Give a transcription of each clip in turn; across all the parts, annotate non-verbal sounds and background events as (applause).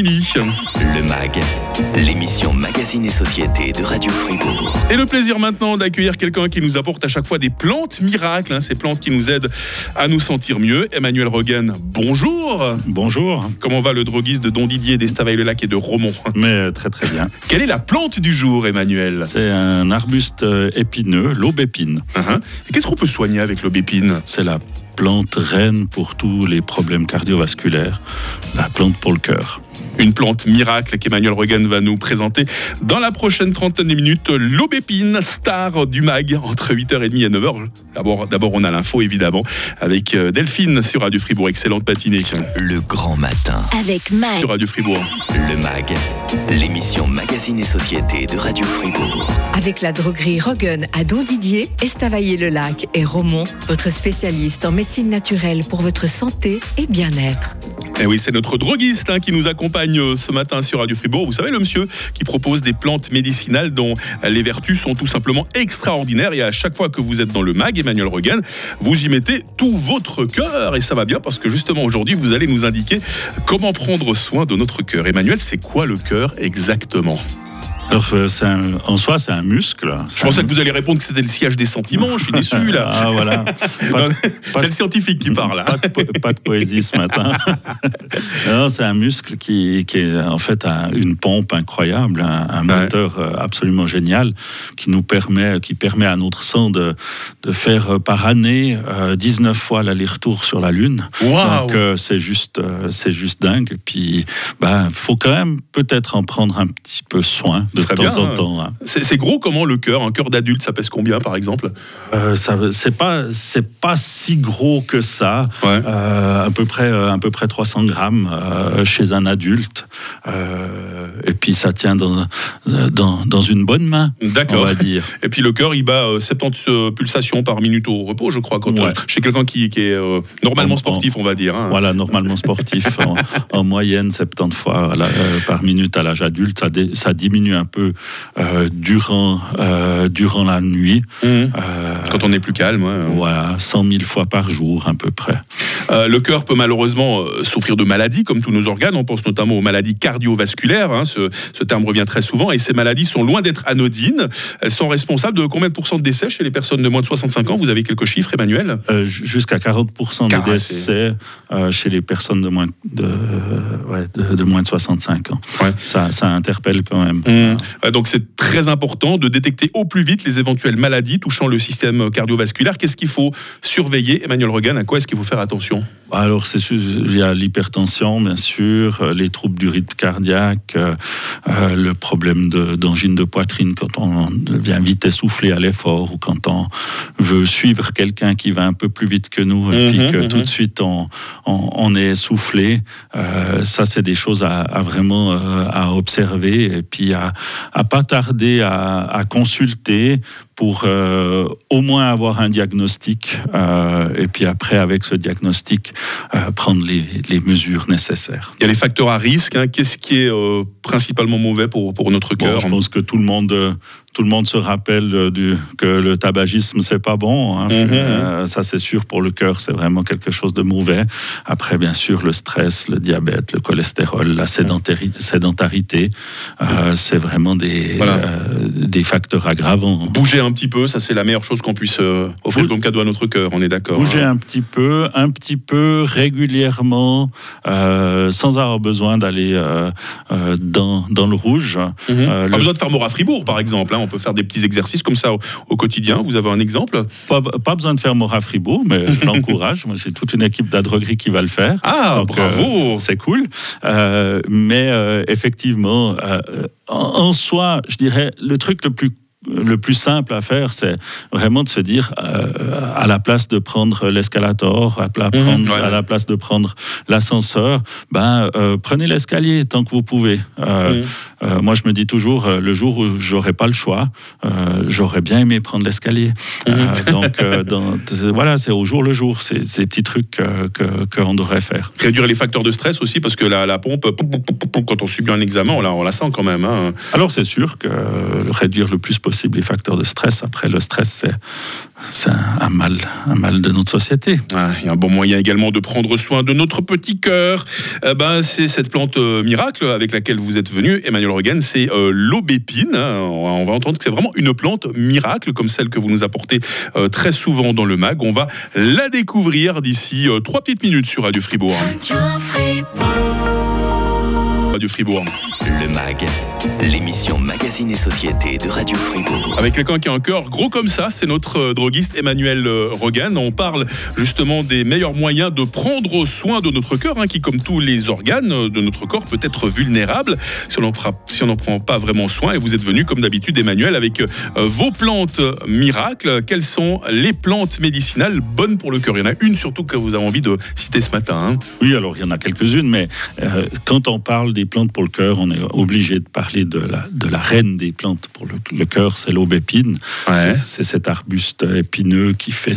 Le MAG, l'émission Magazine et Société de Radio Fribourg. Et le plaisir maintenant d'accueillir quelqu'un qui nous apporte à chaque fois des plantes miracles, hein, ces plantes qui nous aident à nous sentir mieux. Emmanuel Rogan, bonjour. Bonjour. Comment va le droguiste de Don Didier, d'Estavayer-le-Lac et de Romont? Mais euh, très très bien. Quelle est la plante du jour, Emmanuel? C'est un arbuste euh, épineux, l'aubépine. Uh-huh. Et Qu'est-ce qu'on peut soigner avec l'aubépine? C'est la plante reine pour tous les problèmes cardiovasculaires, la plante pour le cœur. Une plante miracle qu'Emmanuel Rogan va nous présenter dans la prochaine trentaine de minutes. L'aubépine, star du mag, entre 8h30 et 9h. D'abord, d'abord on a l'info évidemment avec euh, Delphine sur Radio Fribourg. Excellente matinée Le grand matin. Avec Mag. sur Radio Fribourg. Le MAG, l'émission Magazine et Société de Radio Fribourg. Avec la droguerie Rogan à Don Didier, Estavayer-le-Lac et Romont, votre spécialiste en médecine naturelle pour votre santé et bien-être. Et Eh oui, c'est notre droguiste hein, qui nous accompagne euh, ce matin sur Radio Fribourg. Vous savez, le monsieur qui propose des plantes médicinales dont les vertus sont tout simplement extraordinaires. Et à chaque fois que vous êtes dans le mag, Emmanuel Regan, vous y mettez tout votre cœur. Et ça va bien parce que justement aujourd'hui, vous allez nous indiquer comment prendre soin de notre cœur. Emmanuel, c'est quoi le cœur exactement? Alors, euh, un- en soi, c'est un muscle. Je pensais que vous alliez répondre que c'était le sillage des sentiments. Je suis déçu là. (laughs) Ah voilà. (laughs) C'est le scientifique qui parle. hein. Pas de, po- pas de poésie ce matin. (laughs) c'est un muscle qui, qui est en fait un- une pompe incroyable, un, Ouais. moteur euh, absolument génial qui nous permet, qui permet à notre sang de, de faire euh, par année euh, 19 fois l'aller-retour sur la Lune. Waouh Donc c'est juste, c'est juste dingue. Puis, ben, faut quand même peut-être en prendre un petit peu soin de temps bien, en hein. temps. hein. C'est gros comment le cœur? Un cœur d'adulte, ça pèse combien par exemple? Euh, ça, c'est pas, c'est pas si gros que ça. Ouais. Euh, à peu près, euh, à peu près 300 grammes euh, chez un adulte. Euh, et puis ça tient dans, dans, dans une bonne main, on D'accord. va dire. (laughs) Et puis le cœur, il bat euh, 70 euh, pulsations par minute au repos, je crois, quand Ouais. chez quelqu'un qui, qui est euh, normalement En- sportif, on va dire. hein. Voilà, normalement sportif, en, (laughs) en moyenne 70 fois euh, par minute à l'âge adulte. Ça, dé- ça diminue un peu euh, durant, euh, durant la nuit. Mhm. Euh, Quand on est plus calme. ouais. voilà, 100 000 fois par jour à peu près. Euh, le cœur peut malheureusement euh, souffrir de maladies, comme tous nos organes. On pense notamment aux maladies cardiovasculaires. hein. Ce, ce terme revient très souvent. Et ces maladies sont loin d'être anodines. Elles sont responsables de combien de pourcents de décès chez les personnes de moins de 65 ans? Vous avez quelques chiffres, Emmanuel? Euh, Jusqu'à 40% Car- des décès euh, chez les personnes de moins de, ouais, de, de moins de 65 ans. Ouais. Ça, ça interpelle quand même. Euh, Donc c'est très important de détecter au plus vite les éventuelles maladies touchant le système cardiovasculaire. Qu'est-ce qu'il faut surveiller, Emmanuel Regan À quoi est-ce qu'il faut faire attention? Alors, c'est sûr, il y a l'hypertension, bien sûr, euh, les troubles du rythme cardiaque, euh, euh, le problème d'angine de, poitrine quand on devient vite essoufflé à l'effort ou quand on veut suivre quelqu'un qui va un peu plus vite que nous et Mhm, puis que mhm. tout de suite on, on- on est essoufflé. Euh, ça, c'est des choses à, à vraiment euh, à observer et puis à, à pas tarder à, à consulter pour euh, au moins avoir un diagnostic euh, et puis après avec ce diagnostic euh, prendre les, les mesures nécessaires. Il y a les facteurs à risque. hein. Qu'est-ce qui est principalement mauvais pour, pour notre Bon, cœur? je pense que tout le monde tout le monde se rappelle euh, du, que le tabagisme c'est pas bon. hein. Mhm. Euh, ça c'est sûr pour le cœur c'est vraiment quelque chose de mauvais. Après bien sûr le stress, le diabète, le cholestérol, la sédentari- sédentarité, euh, c'est vraiment des Voilà. euh, des facteurs aggravants. Bouger un petit peu, ça c'est la meilleure chose qu'on puisse offrir comme cadeau à notre cœur, on est d'accord. Bouger hein. un petit peu, un petit peu régulièrement, sans avoir besoin d'aller dans, dans le rouge. Mhm. Pas le- besoin de faire Mora Fribourg par exemple, hein. On peut faire des petits exercices comme ça au, au quotidien. Vous avez un exemple? Pas, pas besoin de faire Mora Fribourg, mais je (laughs) l'encourage. Moi, j'ai toute une équipe d'adroguerie qui va le faire. Ah, Donc, bravo euh, C'est cool. Euh, mais euh, effectivement, euh, en, en soi, je dirais, le truc le plus le plus simple à faire, c'est vraiment de se dire, euh, à la place de prendre l'escalator, à, Mhm, prendre- ouais. à la place de prendre l'ascenseur, ben, euh, prenez l'escalier tant que vous pouvez. Euh, Mhm. moi, je me dis toujours, le jour où j'aurai pas le choix, j'aurais bien aimé prendre l'escalier. Mhm. Donc, (laughs) dans- voilà, c'est au jour le jour, c'est ces petits trucs euh, que qu'on devrait faire. Réduire les facteurs de stress aussi, parce que la, la pompe, quand on subit un examen, on la, on la sent quand même. hein. Alors, c'est sûr que réduire le plus possible possible les facteurs de stress. Après, le stress, c'est c'est un, mal, un mal de notre société. Ah, il y a un bon moyen également de prendre soin de notre petit cœur. Eh ben, c'est cette plante euh, miracle avec laquelle vous êtes venu, Emmanuel Regan, c'est euh, l'aubépine. Hein. On va entendre que c'est vraiment une plante miracle comme celle que vous nous apportez euh, très souvent dans le mag. On va la découvrir d'ici trois petites minutes sur Radio Fribourg. Radio Fribourg. Le MAG, l'émission Magazine et Société de Radio Fribourg. Avec quelqu'un qui a un cœur gros comme ça, c'est notre euh, droguiste Emmanuel euh, Rogan. On parle justement des meilleurs moyens de prendre soin de notre cœur, hein, qui, comme tous les organes de notre corps, peut être vulnérable si on n'en si prend pas vraiment soin. Et vous êtes venu, comme d'habitude, Emmanuel, avec euh, vos plantes miracles. Quelles sont les plantes médicinales bonnes pour le cœur? Il y en a une surtout que vous avez envie de citer ce matin. Hein. Oui, alors il y en a quelques-unes, mais quand on parle des plantes pour le cœur, on est obligé de parler de la, de la reine des plantes pour le, cœur, c'est l'aubépine. C'est cet arbuste épineux qui fait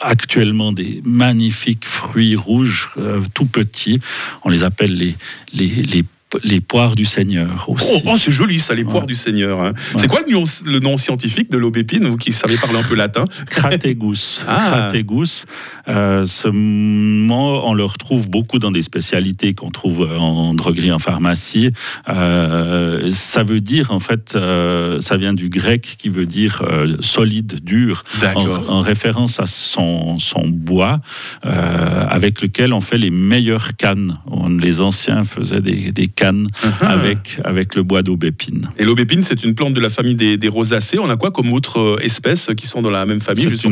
actuellement des magnifiques fruits rouges, euh, tout petits. On les appelle les, les, les les poires du Seigneur aussi. Oh, oh c'est joli ça, les poires du Seigneur. Hein. C'est quoi le, nom scientifique de l'aubépine, vous qui savez parler un peu latin? Crategus. (laughs) ah. Crategus. Euh, ce mot, on le retrouve beaucoup dans des spécialités qu'on trouve en droguerie, en pharmacie. Euh, ça veut dire, en fait, euh, ça vient du grec qui veut dire solide, dur, en, en, référence à son, son bois avec lequel on fait les meilleures cannes. les anciens faisaient des, des canne uh-huh. avec, avec le bois d'aubépine. Et l'aubépine, c'est une plante de la famille des, des, rosacées. On a quoi comme autres euh, espèces qui sont dans la même famille, juste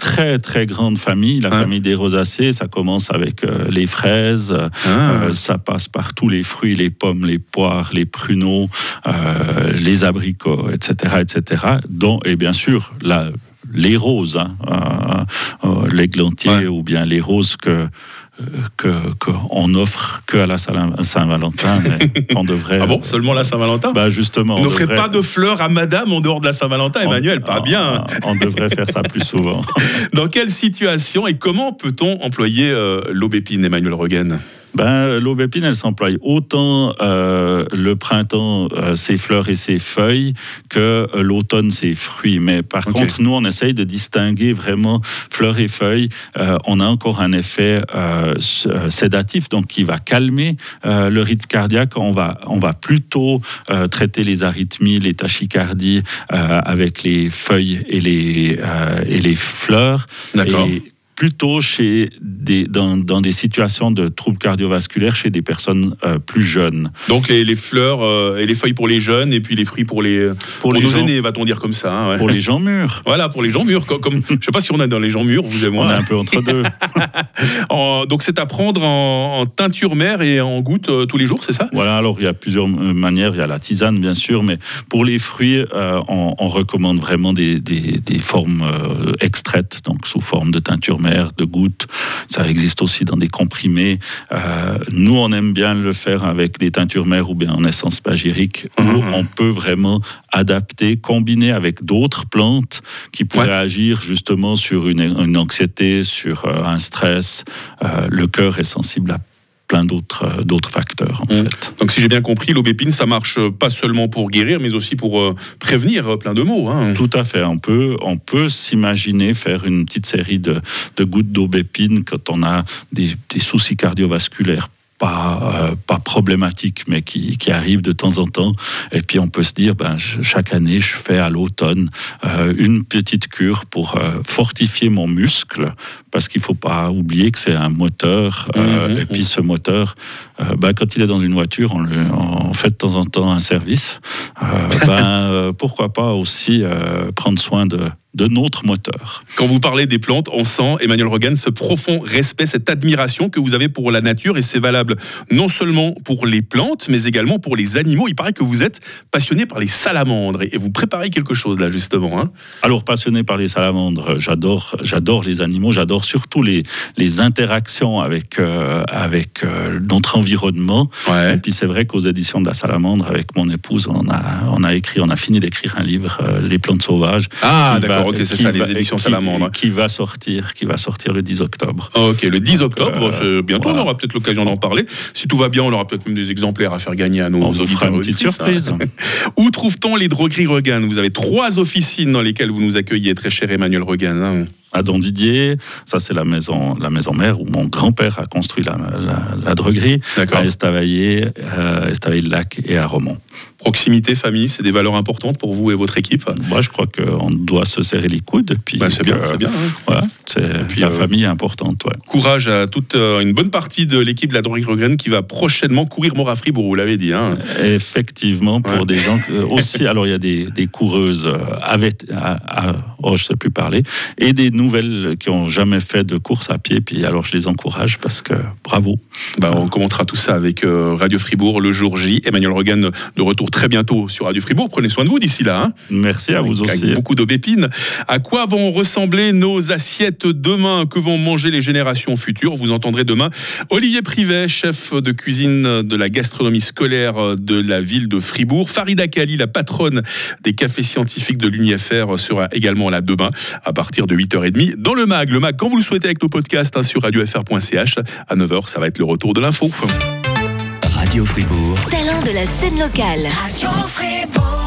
Très, très grande famille. La hein? famille des rosacées, ça commence avec euh, les fraises, ah. euh, ça passe par tous les fruits, les pommes, les poires, les pruneaux, les abricots, etc., etc. Dont, et bien sûr, la, les roses, hein, l'églantier ou bien les roses que qu'on offre que à la Saint-Valentin, (laughs) on devrait. Ah bon, seulement la Saint-Valentin Bah justement. On n'offrait pas de fleurs à Madame en dehors de la Saint-Valentin, Emmanuel, pas bien. On, devrait faire ça plus souvent. (laughs) Dans quelle situation et comment peut-on employer euh, l'aubépine, Emmanuel Roggen ben, L'aubépine, elle s'emploie autant euh, le printemps, euh, ses fleurs et ses feuilles, que euh, l'automne, ses fruits. Mais par contre, nous, on essaye de distinguer vraiment fleurs et feuilles. on a encore un effet sédatif, donc qui va calmer le rythme cardiaque. On va, on va plutôt traiter les arythmies, les tachycardies avec les feuilles et les, et les fleurs. D'accord plutôt chez des, dans, dans, des situations de troubles cardiovasculaires chez des personnes euh, plus jeunes. Donc les, les fleurs euh, et les feuilles pour les jeunes et puis les fruits pour les pour, les nos aînés, va-t-on dire comme ça hein, Pour les gens mûrs. (laughs) Voilà, pour les gens mûrs. Comme, je sais pas si on est dans les gens mûrs, vous et moi. On est un peu entre deux. (laughs) donc c'est à prendre en, teinture mère et en goutte euh, tous les jours, c'est ça? Voilà, alors il y a plusieurs manières. Il y a la tisane, bien sûr, mais pour les fruits, on, on, recommande vraiment des, des, des formes extraites, donc sous forme de teinture de gouttes. Ça existe aussi dans des comprimés. Euh, nous, on aime bien le faire avec des teintures mères ou bien en essence pagérique, où mhm. on peut vraiment adapter, combiner avec d'autres plantes qui pourraient agir justement sur une, anxiété, sur euh, un stress. Euh, le cœur est sensible à plein d'autres euh, d'autres facteurs. En mmh. fait. Donc si j'ai bien compris, l'aubépine, ça marche pas seulement pour guérir, mais aussi pour euh, prévenir euh, plein de maux. Hein. Tout à fait. On peut, on peut s'imaginer faire une petite série de, de gouttes d'aubépine quand on a des, des soucis cardiovasculaires pas, euh, pas problématique, mais qui, qui, arrive de temps en temps. Et puis on peut se dire, ben, chaque année, je fais à l'automne euh, une petite cure pour euh, fortifier mon muscle, parce qu'il faut pas oublier que c'est un moteur. Mhm. et puis ce moteur, ben, quand il est dans une voiture, on, on, fait de temps en temps un service. (laughs) ben, pourquoi pas aussi prendre soin de, de notre moteur. Quand vous parlez des plantes, on sent, Emmanuel Rogan, ce profond respect, cette admiration que vous avez pour la nature, et c'est valable non seulement pour les plantes, mais également pour les animaux. Il paraît que vous êtes passionné par les salamandres, et vous préparez quelque chose là, justement. Hein? Alors, passionné par les salamandres, j'adore, j'adore les animaux, j'adore surtout les, les interactions avec, euh, avec euh, notre environnement. Et puis, c'est vrai qu'aux éditions de la salamandre, avec mon épouse, on a, on a écrit, on a fini d'écrire un livre, euh, Les plantes sauvages. Ah, d'accord D'accord, ok, c'est ça, va- les éditions qui- Salamandre. Qui va sortir, qui va sortir le 10 octobre. Ok, le 10 octobre, euh, bientôt, voilà. on aura peut-être l'occasion d'en parler. Si tout va bien, on aura peut-être même des exemplaires à faire gagner à nos On vous auditeurs fera une et petite surprise. hein. (laughs) Où trouve-t-on les drogueries Regan Vous avez trois officines dans lesquelles vous nous accueillez, très cher Emmanuel Regan. hein. À Don Didier, ça c'est la maison, la maison mère où mon grand-père a construit la, la, la droguerie, à Estavayer, euh, Estavayer-le-Lac et à Romont. Proximité, famille, c'est des valeurs importantes pour vous et votre équipe? Moi, je crois qu'on doit se serrer les coudes. Puis Bah, C'est bien, que- c'est bien. hein. Voilà, c'est puis, la euh, famille est importante. Ouais. Courage à toute euh, une bonne partie de l'équipe de la droguerie Regan qui va prochainement courir à Fribourg, vous l'avez dit. Hein. Effectivement, pour des gens (laughs) aussi, alors il y a des, des coureuses avec, à, à- oh, je sais plus parler, et des nouvelles qui ont jamais fait de course à pied. Puis alors je les encourage parce que bravo. Bah, on commentera tout ça avec euh, Radio Fribourg le jour J. Emmanuel Regan de retour très bientôt sur Radio Fribourg. Prenez soin de vous d'ici là. hein. Merci à vous aussi. beaucoup d'aubépines. À quoi vont ressembler nos assiettes demain? Que vont manger les générations futures? Vous entendrez demain Olivier Privet, chef de cuisine de la gastronomie scolaire de la ville de Fribourg. Farida Kali, la patronne des cafés scientifiques de l'UNIFR, sera également là demain à partir de 8h30 dans le MAG. Le MAG, quand vous le souhaitez, avec nos podcasts hein, sur radiofr.ch. À 9h, ça va être le retour de l'info. Radio Fribourg. Talent de la scène locale.